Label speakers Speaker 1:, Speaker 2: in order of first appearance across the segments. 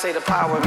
Speaker 1: say the power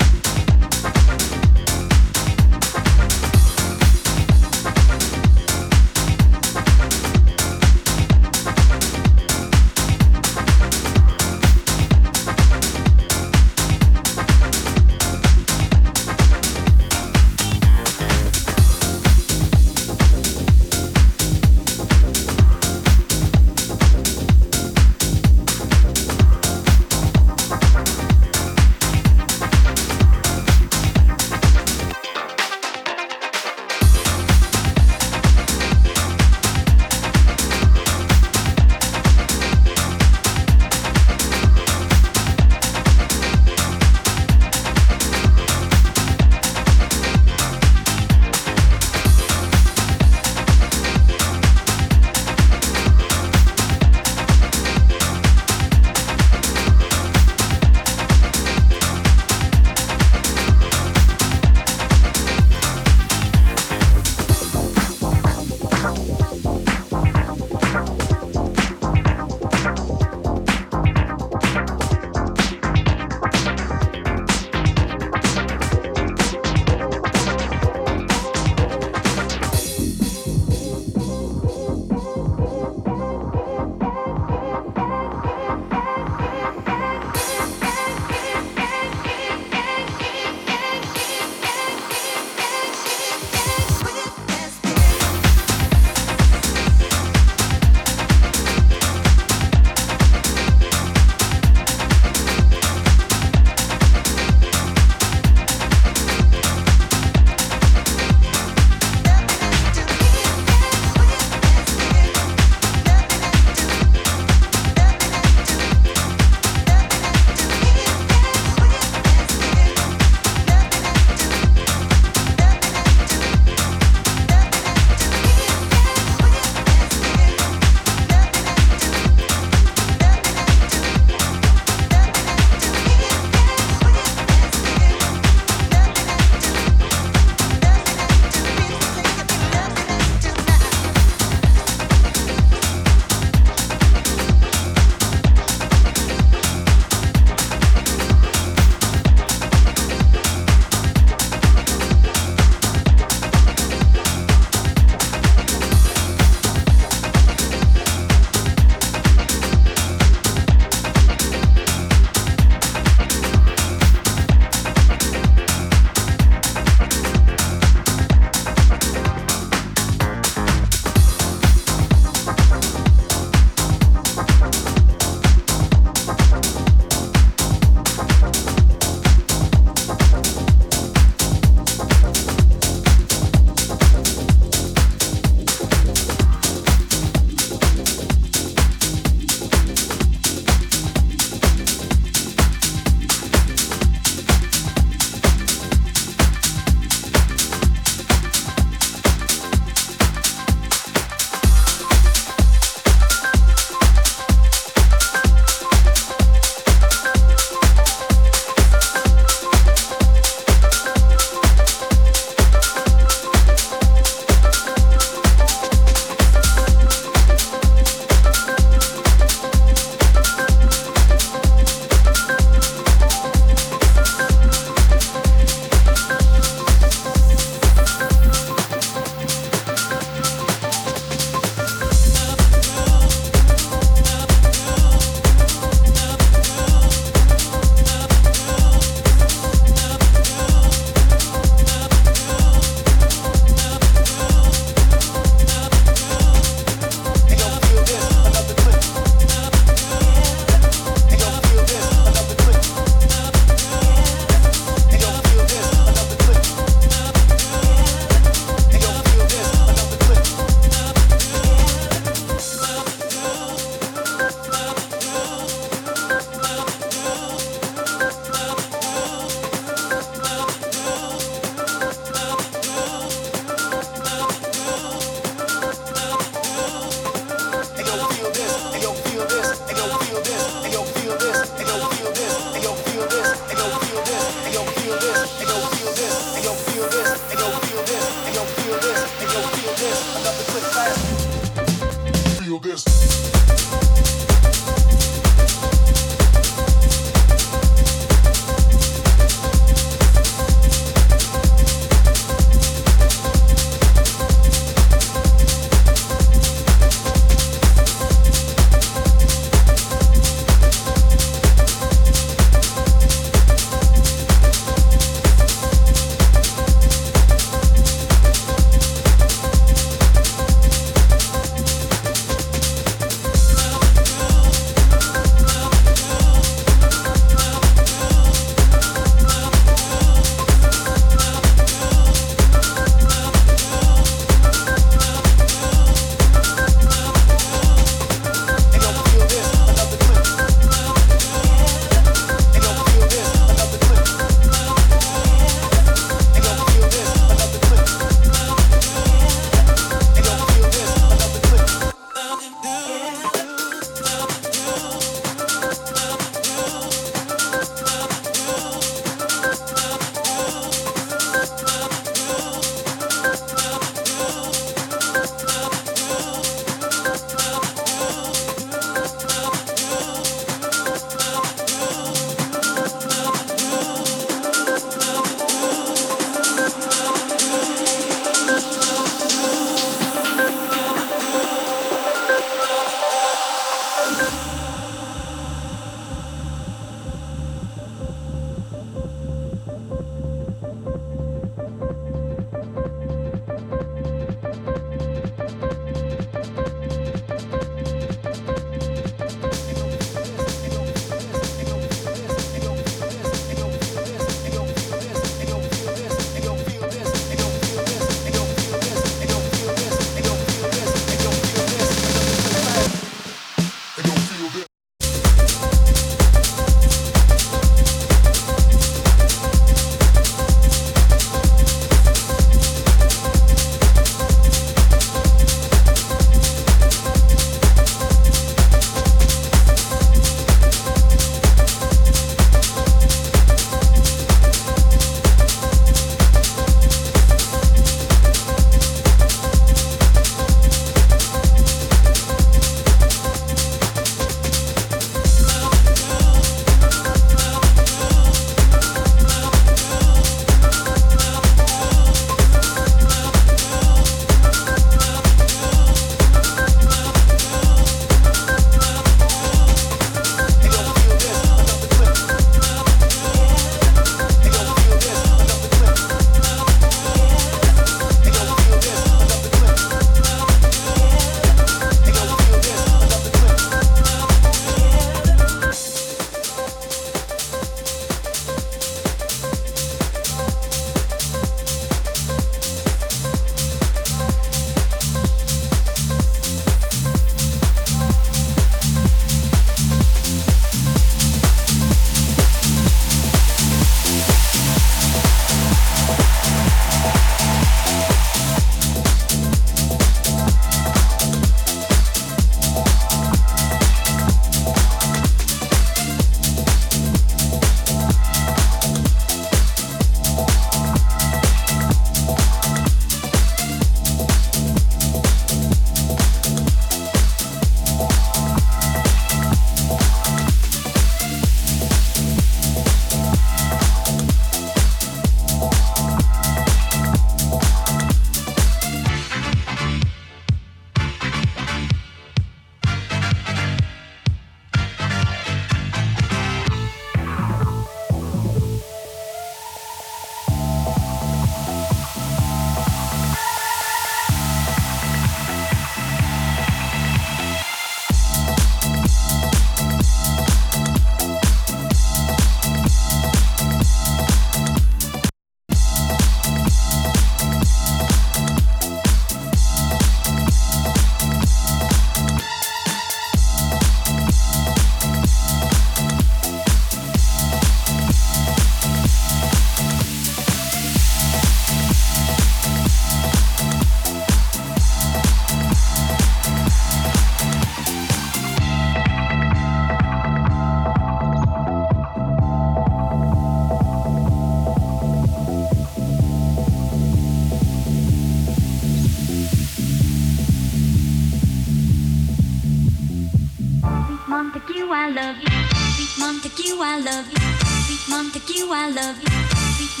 Speaker 2: Montague, I love you. Sweet Montague, I love you. Sweet Montague, I love you. Sweet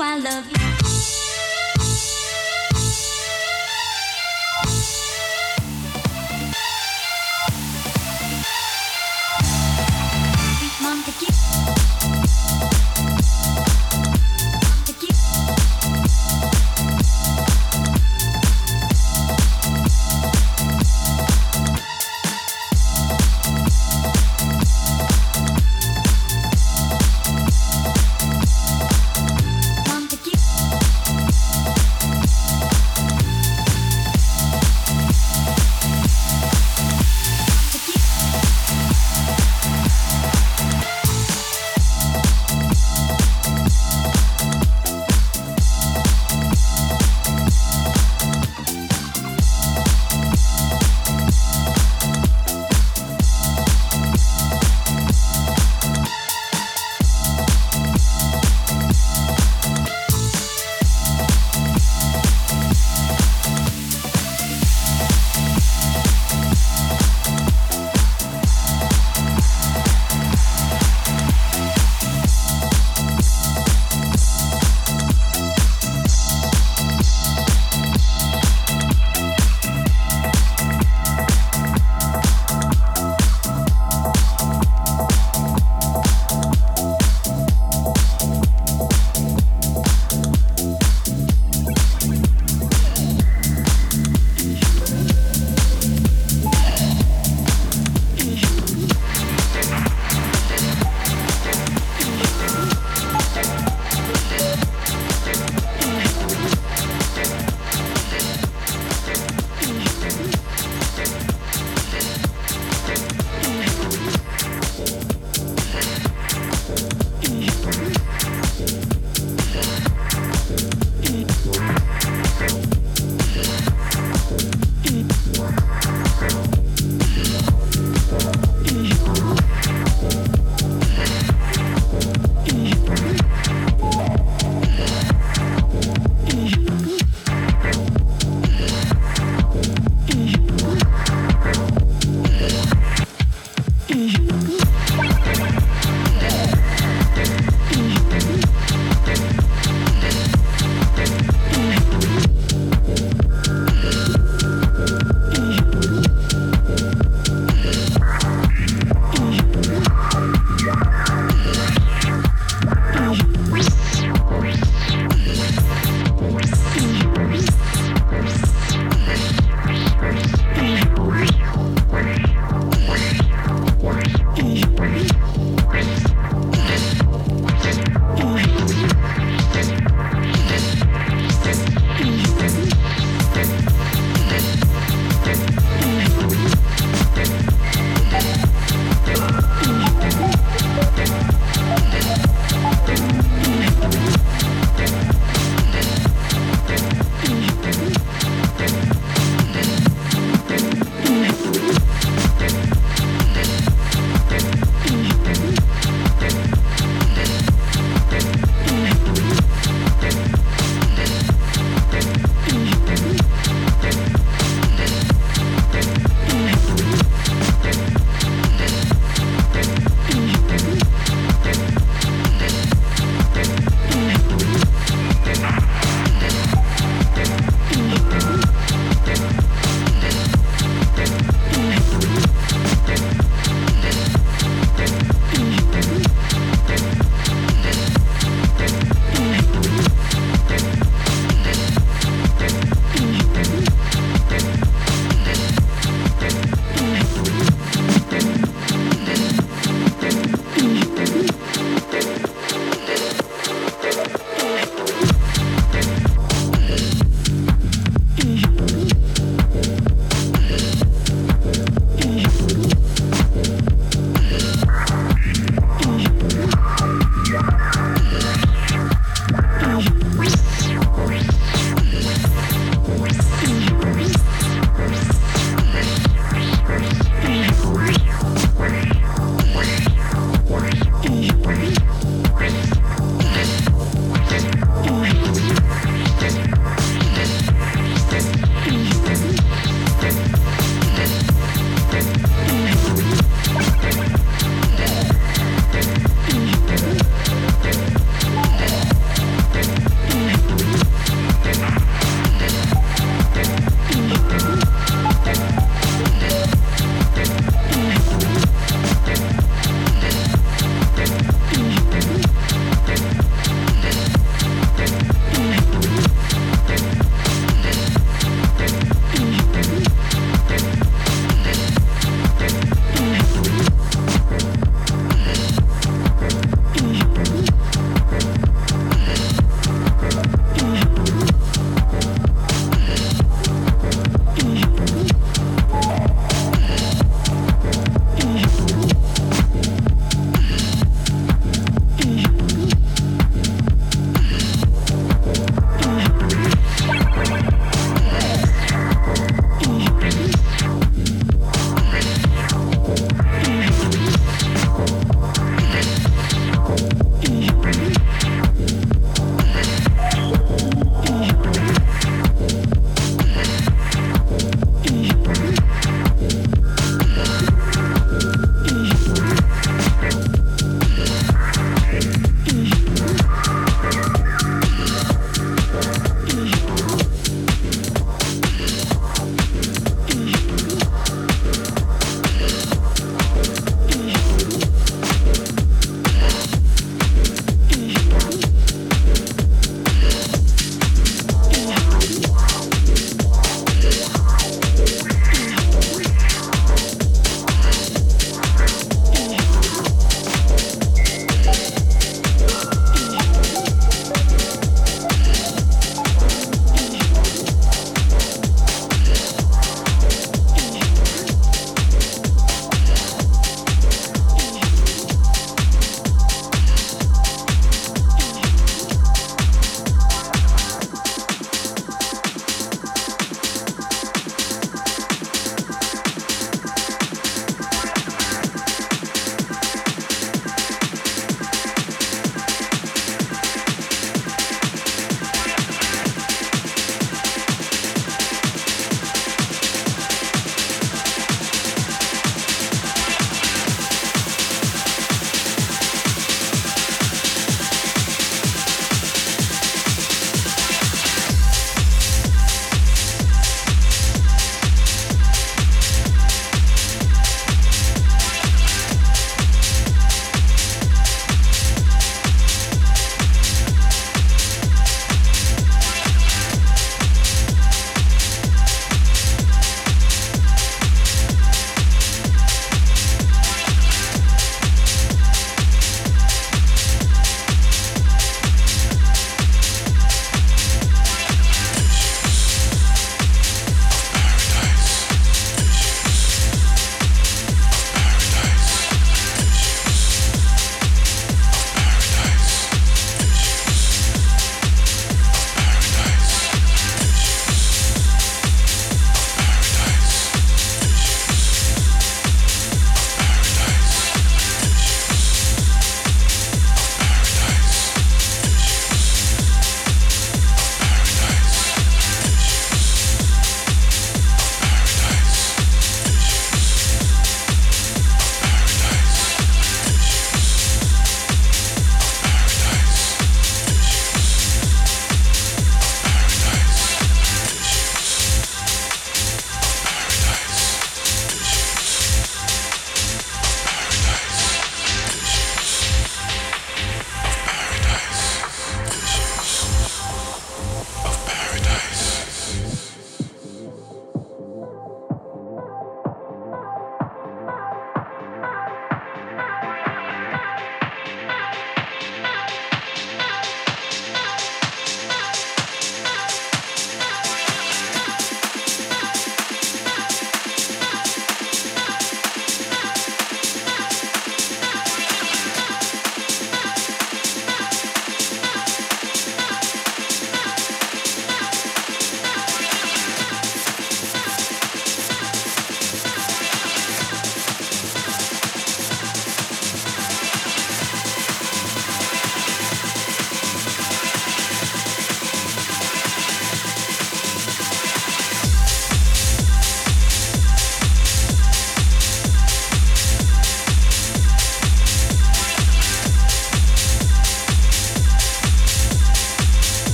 Speaker 2: I love you.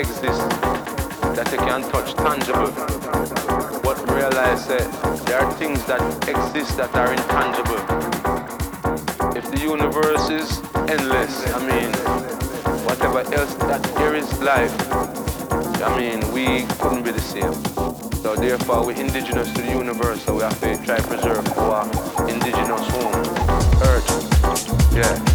Speaker 3: Exist that they can touch tangible. But realize that there are things that exist that are intangible. If the universe is endless, I mean, whatever else that there is life, I mean, we couldn't be the same. So therefore, we're indigenous to the universe, so we have to try to preserve our indigenous home, Earth. Yeah.